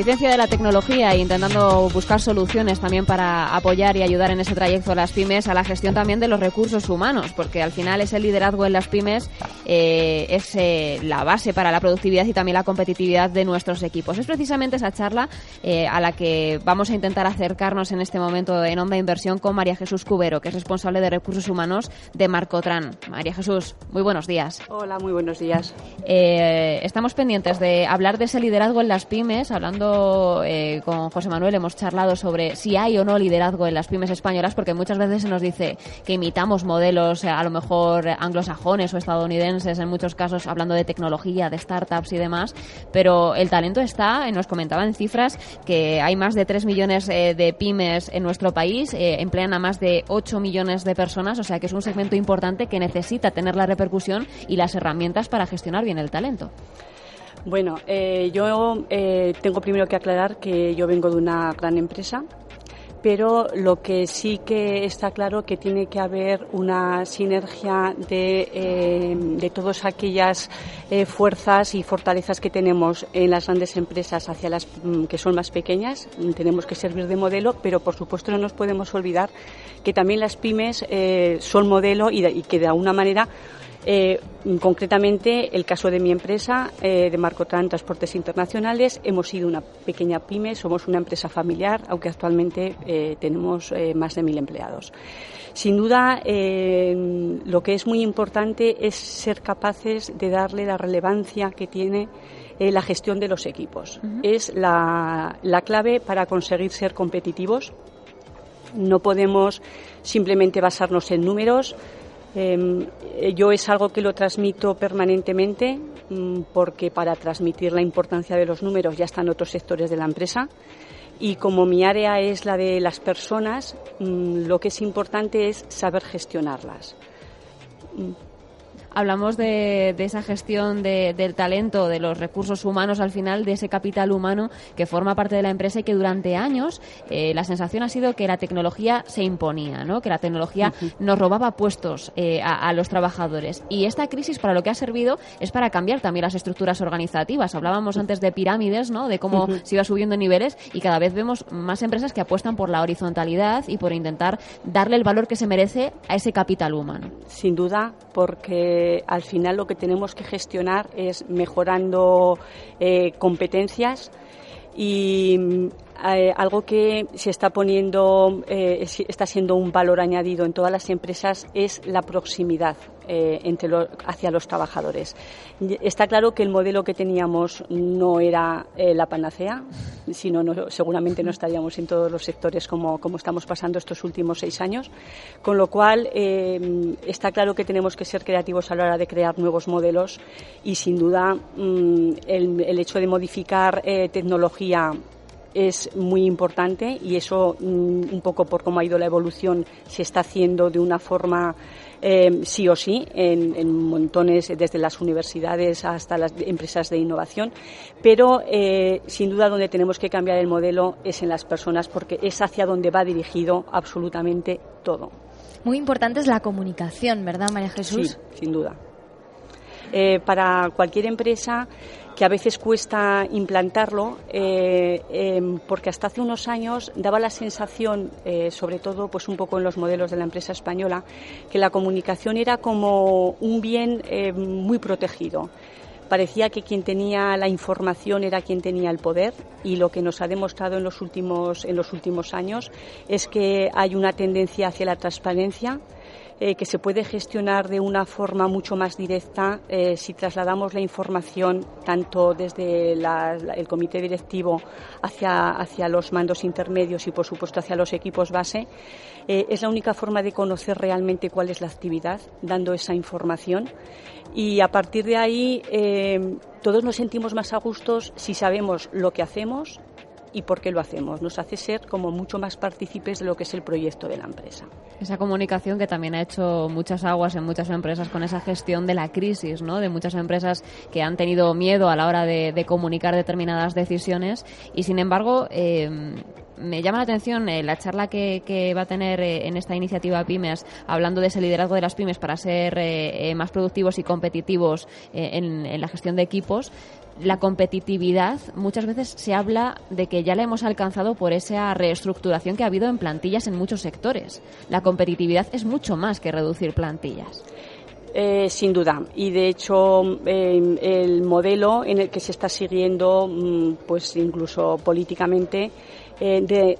eficiencia de la tecnología e intentando buscar soluciones también para apoyar y ayudar en ese trayecto a las pymes, a la gestión también de los recursos humanos, porque al final ese liderazgo en las pymes eh, es eh, la base para la productividad y también la competitividad de nuestros equipos. Es precisamente esa charla eh, a la que vamos a intentar acercarnos en este momento en Onda Inversión con María Jesús Cubero, que es responsable de recursos humanos de Marcotran. María Jesús, muy buenos días. Hola, muy buenos días. estamos pendientes de hablar de ese liderazgo en las pymes, hablando con José Manuel, hemos charlado sobre si hay o no liderazgo en las pymes españolas, porque muchas veces se nos dice que imitamos modelos a lo mejor anglosajones o estadounidenses, en muchos casos hablando de tecnología, de startups y demás, pero el talento está, nos comentaban cifras que hay más de 3 millones eh, de pymes en nuestro país, eh, emplean a más de 8 millones de personas, o sea que es un segmento importante que necesita tener la repercusión y las herramientas para gestionar bien el talento. Bueno, eh, yo tengo primero que aclarar que yo vengo de una gran empresa pero lo que sí que está claro que tiene que haber una sinergia de, eh, de todas aquellas eh, fuerzas y fortalezas que tenemos en las grandes empresas hacia las mm, que son más pequeñas. Tenemos que servir de modelo, pero por supuesto no nos podemos olvidar que también las pymes eh, son modelo y, y que de alguna manera eh, concretamente, el caso de mi empresa, eh, de Marcotran Transportes Internacionales, hemos sido una pequeña pyme, somos una empresa familiar, aunque actualmente eh, tenemos más de mil empleados. Sin duda, lo que es muy importante es ser capaces de darle la relevancia que tiene la gestión de los equipos. Es la, la clave para conseguir ser competitivos. No podemos simplemente basarnos en números, Em, yo es algo que lo transmito permanentemente mm, porque para transmitir la importancia de los números ya están otros sectores de la empresa y como mi área es la de las personas, mm, lo que es importante es saber gestionarlas. Hablamos de, esa gestión del talento, de los recursos humanos al final, de ese capital humano que forma parte de la empresa y que durante años eh, la sensación ha sido que la tecnología se imponía, ¿no? que la tecnología nos robaba puestos eh, a, los trabajadores. Y esta crisis para lo que ha servido es para cambiar también las estructuras organizativas. Hablábamos antes de pirámides, ¿no? de cómo se iba subiendo niveles y cada vez vemos más empresas que apuestan por la horizontalidad y por intentar darle el valor que se merece a ese capital humano. Sin duda, porque al final lo que tenemos que gestionar es mejorando eh, competencias y eh, algo que se está poniendo, eh, está siendo un valor añadido en todas las empresas es la proximidad eh, entre hacia los trabajadores. Está claro que el modelo que teníamos no era la panacea, sino no, seguramente no estaríamos en todos los sectores como, como estamos pasando estos últimos seis años, con lo cual está claro que tenemos que ser creativos a la hora de crear nuevos modelos y sin duda mm, el, el, hecho de modificar tecnología es muy importante y eso mm, un poco por cómo ha ido la evolución se está haciendo de una forma eh, sí o sí en, montones desde las universidades hasta las empresas de innovación. Pero eh, sin duda donde tenemos que cambiar el modelo es en las personas porque es hacia donde va dirigido absolutamente todo. Muy importante es la comunicación verdad María Jesús sí sin duda eh, para cualquier empresa que a veces cuesta implantarlo, eh, em, porque hasta hace unos años daba la sensación, eh, sobre todo pues un poco en los modelos de la empresa española, que la comunicación era como un bien eh, muy protegido. Parecía que quien tenía la información era quien tenía el poder y lo que nos ha demostrado en los últimos, en los últimos años es que hay una tendencia hacia la transparencia, eh, que se puede gestionar de una forma mucho más directa eh, si trasladamos la información tanto desde el comité directivo hacia, hacia los mandos intermedios y, por supuesto, hacia los equipos base. Eh, es la única forma de conocer realmente cuál es la actividad, dando esa información. Y a partir de ahí, todos nos sentimos más a gustos si sabemos lo que hacemos y por qué lo hacemos. Nos hace ser como mucho más partícipes de lo que es el proyecto de la empresa. Esa comunicación que también ha hecho muchas aguas en muchas empresas con esa gestión de la crisis, ¿no? De muchas empresas que han tenido miedo a la hora de, comunicar determinadas decisiones y sin embargo eh, me llama la atención eh, la charla que, va a tener eh, en esta iniciativa Pymes, hablando de ese liderazgo de las pymes para ser más productivos y competitivos en, la gestión de equipos la competitividad muchas veces se habla de que ya la hemos alcanzado por esa reestructuración que ha habido en plantillas en muchos sectores. La competitividad es mucho más que reducir plantillas. Eh, sin duda. Y de hecho, eh, el modelo en el que se está siguiendo, mm, pues incluso políticamente, eh, de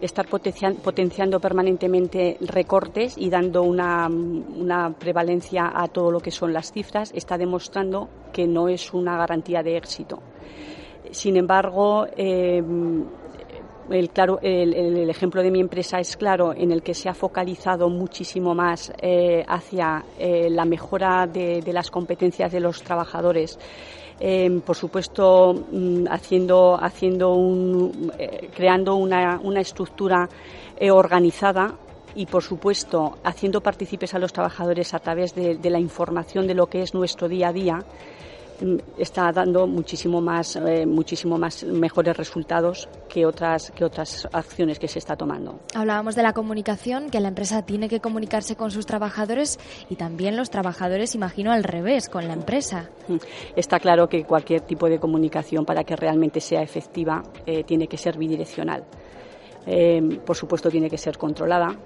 estar potenciando permanentemente recortes y dando una, una, prevalencia a todo lo que son las cifras, está demostrando que no es una garantía de éxito. Sin embargo, el, claro, el, ejemplo de mi empresa es claro, en el que se ha focalizado muchísimo más eh, hacia eh, la mejora de, las competencias de los trabajadores. Eh, por supuesto, mm, haciendo, haciendo un, creando una, una estructura organizada y, por supuesto, haciendo partícipes a los trabajadores a través de la información de lo que es nuestro día a día está dando muchísimo más, eh, muchísimo más mejores resultados que otras, que otras acciones que se está tomando. Hablábamos de la comunicación, que la empresa tiene que comunicarse con sus trabajadores y también los trabajadores, imagino, al revés, con la empresa. Mm. Está claro que cualquier tipo de comunicación, para que realmente sea efectiva, eh, tiene que ser bidireccional. Eh, por supuesto, tiene que ser controlada,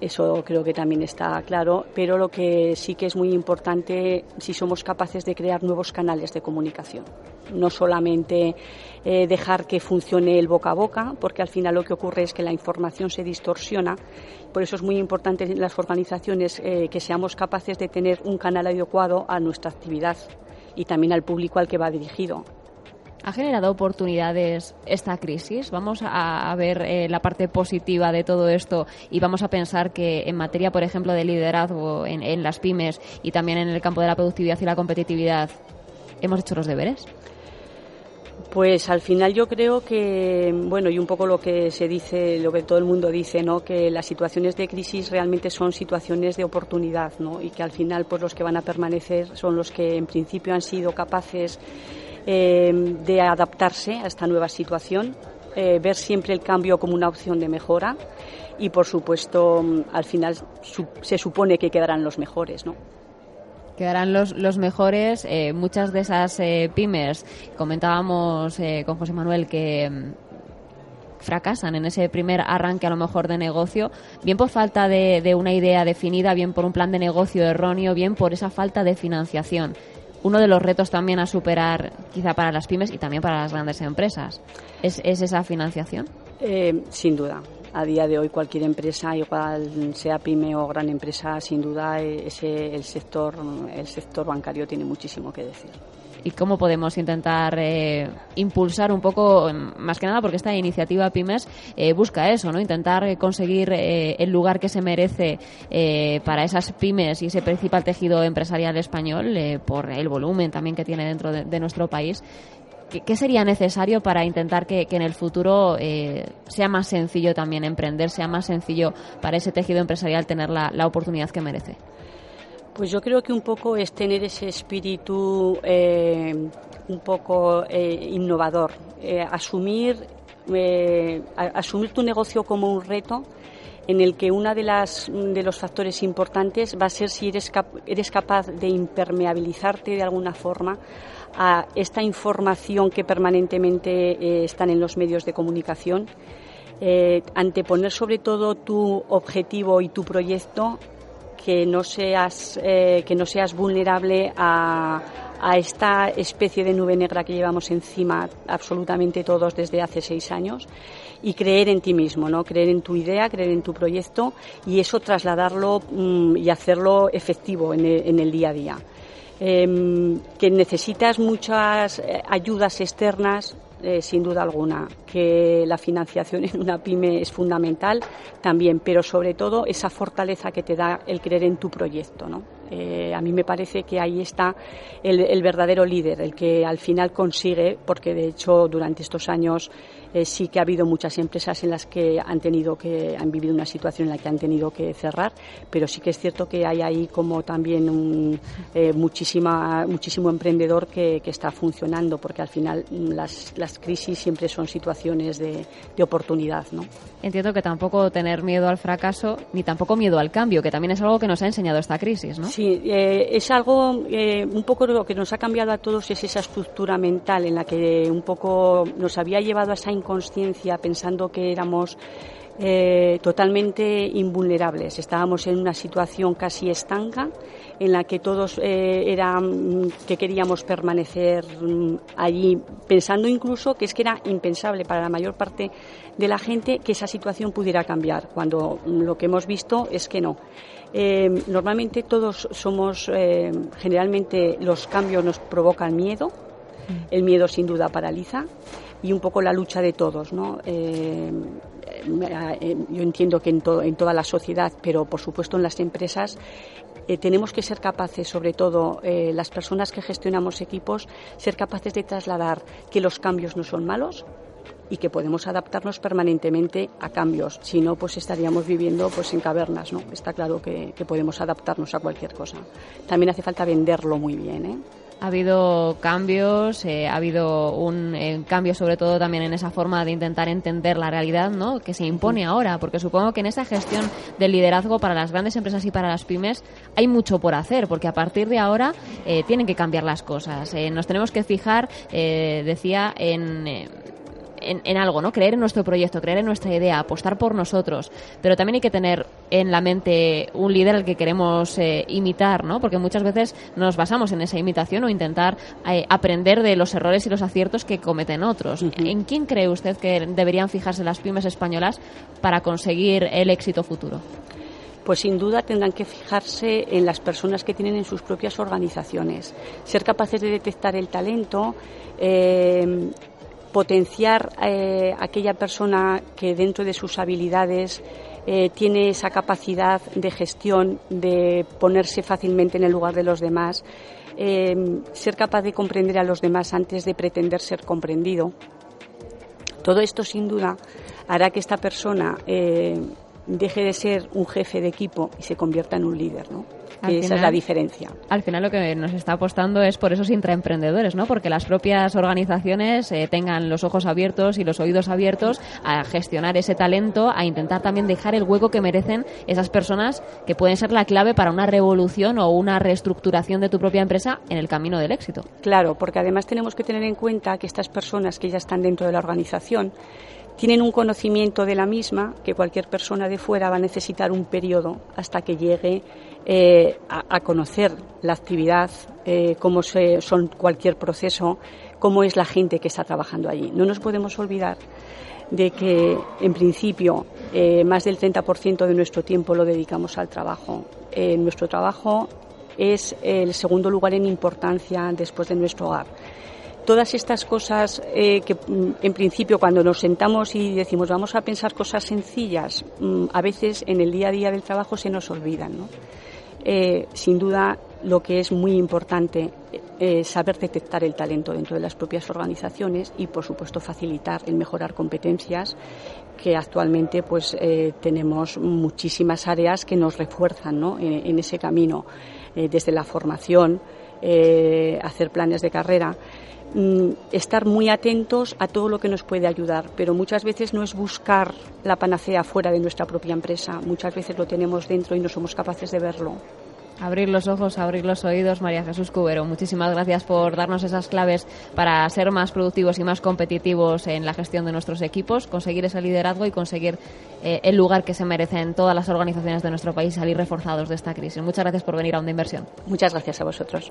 eso creo que también está claro, pero lo que sí que es muy importante si somos capaces de crear nuevos canales de comunicación. No solamente eh, dejar que funcione el boca a boca, porque al final lo que ocurre es que la información se distorsiona. Por eso es muy importante en las organizaciones eh, que seamos capaces de tener un canal adecuado a nuestra actividad y también al público al que va dirigido. ¿Ha generado oportunidades esta crisis? Vamos a, ver eh, la parte positiva de todo esto y vamos a pensar que en materia, por ejemplo, de liderazgo en, las pymes y también en el campo de la productividad y la competitividad, ¿hemos hecho los deberes? Pues al final yo creo que, bueno, y un poco lo que se dice, lo que todo el mundo dice, ¿no? Que las situaciones de crisis realmente son situaciones de oportunidad, ¿no? Y que al final, pues los que van a permanecer son los que en principio han sido capaces eh, de adaptarse a esta nueva situación, eh, ver siempre el cambio como una opción de mejora y, por supuesto, mm, al final se supone que quedarán los mejores, ¿no? quedarán los, los mejores. Eh, muchas de esas pymes, comentábamos con José Manuel que mm, fracasan en ese primer arranque a lo mejor de negocio, bien por falta de, de, una idea definida, bien por un plan de negocio erróneo, bien por esa falta de financiación uno de los retos también a superar quizá para las pymes y también para las grandes empresas. ¿Es, esa financiación? Eh, sin duda. A día de hoy cualquier empresa, igual sea pyme o gran empresa, sin duda ese, el sector el sector bancario tiene muchísimo que decir y cómo podemos intentar eh, impulsar un poco, más que nada porque esta iniciativa Pymes eh, busca eso, ¿no? Intentar eh, conseguir el lugar que se merece para esas pymes y ese principal tejido empresarial español por el volumen también que tiene dentro de, nuestro país. ¿Qué, sería necesario para intentar que, en el futuro sea más sencillo también emprender, sea más sencillo para ese tejido empresarial tener la oportunidad que merece? Pues yo creo que un poco es tener ese espíritu eh, un poco eh, innovador, eh, asumir, asumir tu negocio como un reto en el que uno de, las, de los factores importantes va a ser si eres, eres capaz de impermeabilizarte de alguna forma a esta información que permanentemente están en los medios de comunicación. anteponer sobre todo tu objetivo y tu proyecto que no seas, eh, que no seas vulnerable a, a esta especie de nube negra que llevamos encima absolutamente todos desde hace seis años y creer en ti mismo, ¿no? Creer en tu idea, creer en tu proyecto y eso trasladarlo mm, y hacerlo efectivo en el, en el día a día. Em, que necesitas muchas eh, ayudas externas, eh, sin duda alguna, que la financiación en una pyme es fundamental también, pero sobre todo esa fortaleza que te da el creer en tu proyecto, ¿no? Eh, a mí me parece que ahí está el, verdadero líder, el que al final consigue, porque de hecho durante estos años eh, sí que ha habido muchas empresas en las que han tenido que han vivido una situación en la que han tenido que cerrar, pero sí que es cierto que hay ahí como también un, eh, muchísima, muchísimo emprendedor que, que, está funcionando, porque al final mm, las, las crisis siempre son situaciones de, de oportunidad, ¿no? Entiendo que tampoco tener miedo al fracaso ni tampoco miedo al cambio, que también es algo que nos ha enseñado esta crisis, ¿no? Sí, eh, es algo, eh, un poco lo que nos ha cambiado a todos es esa estructura mental en la que un poco nos había llevado a esa inconsciencia pensando que éramos eh, totalmente invulnerables. Estábamos en una situación casi estanca en la que todos que queríamos permanecer mm, allí, pensando incluso que es que era impensable para la mayor parte de la gente que esa situación pudiera cambiar, cuando lo que hemos visto es que no. Eh, normalmente todos somos, generalmente los cambios nos provocan miedo, mm. el miedo sin duda paraliza y un poco la lucha de todos, ¿no? Eh, yo entiendo que en, en, toda la sociedad, pero por supuesto en las empresas, eh, tenemos que ser capaces, sobre todo eh, las personas que gestionamos equipos, ser capaces de trasladar que los cambios no son malos, y que podemos adaptarnos permanentemente a cambios. Si no, pues estaríamos viviendo pues en cavernas, ¿no? Está claro que, que podemos adaptarnos a cualquier cosa. También hace falta venderlo muy bien, ¿eh? ha habido cambios, eh, ha habido un eh, cambio sobre todo también en esa forma de intentar entender la realidad ¿no? que se impone ahora, porque supongo que en esa gestión del liderazgo para las grandes empresas y para las pymes hay mucho por hacer, porque a partir de ahora eh, tienen que cambiar las cosas. nos tenemos que fijar, decía, en en, algo, ¿no? Creer en nuestro proyecto, creer en nuestra idea, apostar por nosotros. Pero también hay que tener en la mente un líder al que queremos eh, imitar, ¿no? Porque muchas veces nos basamos en esa imitación o intentar eh, aprender de los errores y los aciertos que cometen otros. ¿En quién cree usted que deberían fijarse las pymes españolas para conseguir el éxito futuro? pues sin duda tendrán que fijarse en las personas que tienen en sus propias organizaciones, ser capaces de detectar el talento, eh, potenciar eh, aquella persona que dentro de sus habilidades eh, tiene esa capacidad de gestión, de ponerse fácilmente en el lugar de los demás, eh, ser capaz de comprender a los demás antes de pretender ser comprendido. Todo esto, sin duda, hará que esta persona deje de ser un jefe de equipo y se convierta en un líder, ¿no? Esa es la diferencia. Al final lo que nos está apostando es por esos intraemprendedores, ¿no? Porque las propias organizaciones eh, tengan los ojos abiertos y los oídos abiertos a gestionar ese talento, a intentar también dejar el hueco que merecen esas personas que pueden ser la clave para una revolución o una reestructuración de tu propia empresa en el camino del éxito. Claro, porque además tenemos que tener en cuenta que estas personas que ya están dentro de la organización tienen un conocimiento de la misma que cualquier persona de fuera va a necesitar un periodo hasta que llegue eh, a, conocer la actividad, eh, cómo se, son cualquier proceso, cómo es la gente que está trabajando allí. No nos podemos olvidar de que, en principio, eh, más del 30% de nuestro tiempo lo dedicamos al trabajo. nuestro trabajo es el segundo lugar en importancia después de nuestro hogar todas estas cosas eh, que mm, en principio cuando nos sentamos y decimos vamos a pensar cosas sencillas, mm, a veces en el día a día del trabajo se nos olvidan. ¿no? Eh, sin duda lo que es muy importante es saber detectar el talento dentro de las propias organizaciones y por supuesto facilitar el mejorar competencias que actualmente pues eh, tenemos muchísimas áreas que nos refuerzan ¿no? en, ese camino desde la formación hacer planes de carrera estar muy atentos a todo lo que nos puede ayudar, pero muchas veces no es buscar la panacea fuera de nuestra propia empresa, muchas veces lo tenemos dentro y no somos capaces de verlo. Abrir los ojos, abrir los oídos, María Jesús Cubero. Muchísimas gracias por darnos esas claves para ser más productivos y más competitivos en la gestión de nuestros equipos, conseguir ese liderazgo y conseguir eh, el lugar que se merecen todas las organizaciones de nuestro país salir reforzados de esta crisis. Muchas gracias por venir a Onda Inversión. Muchas gracias a vosotros.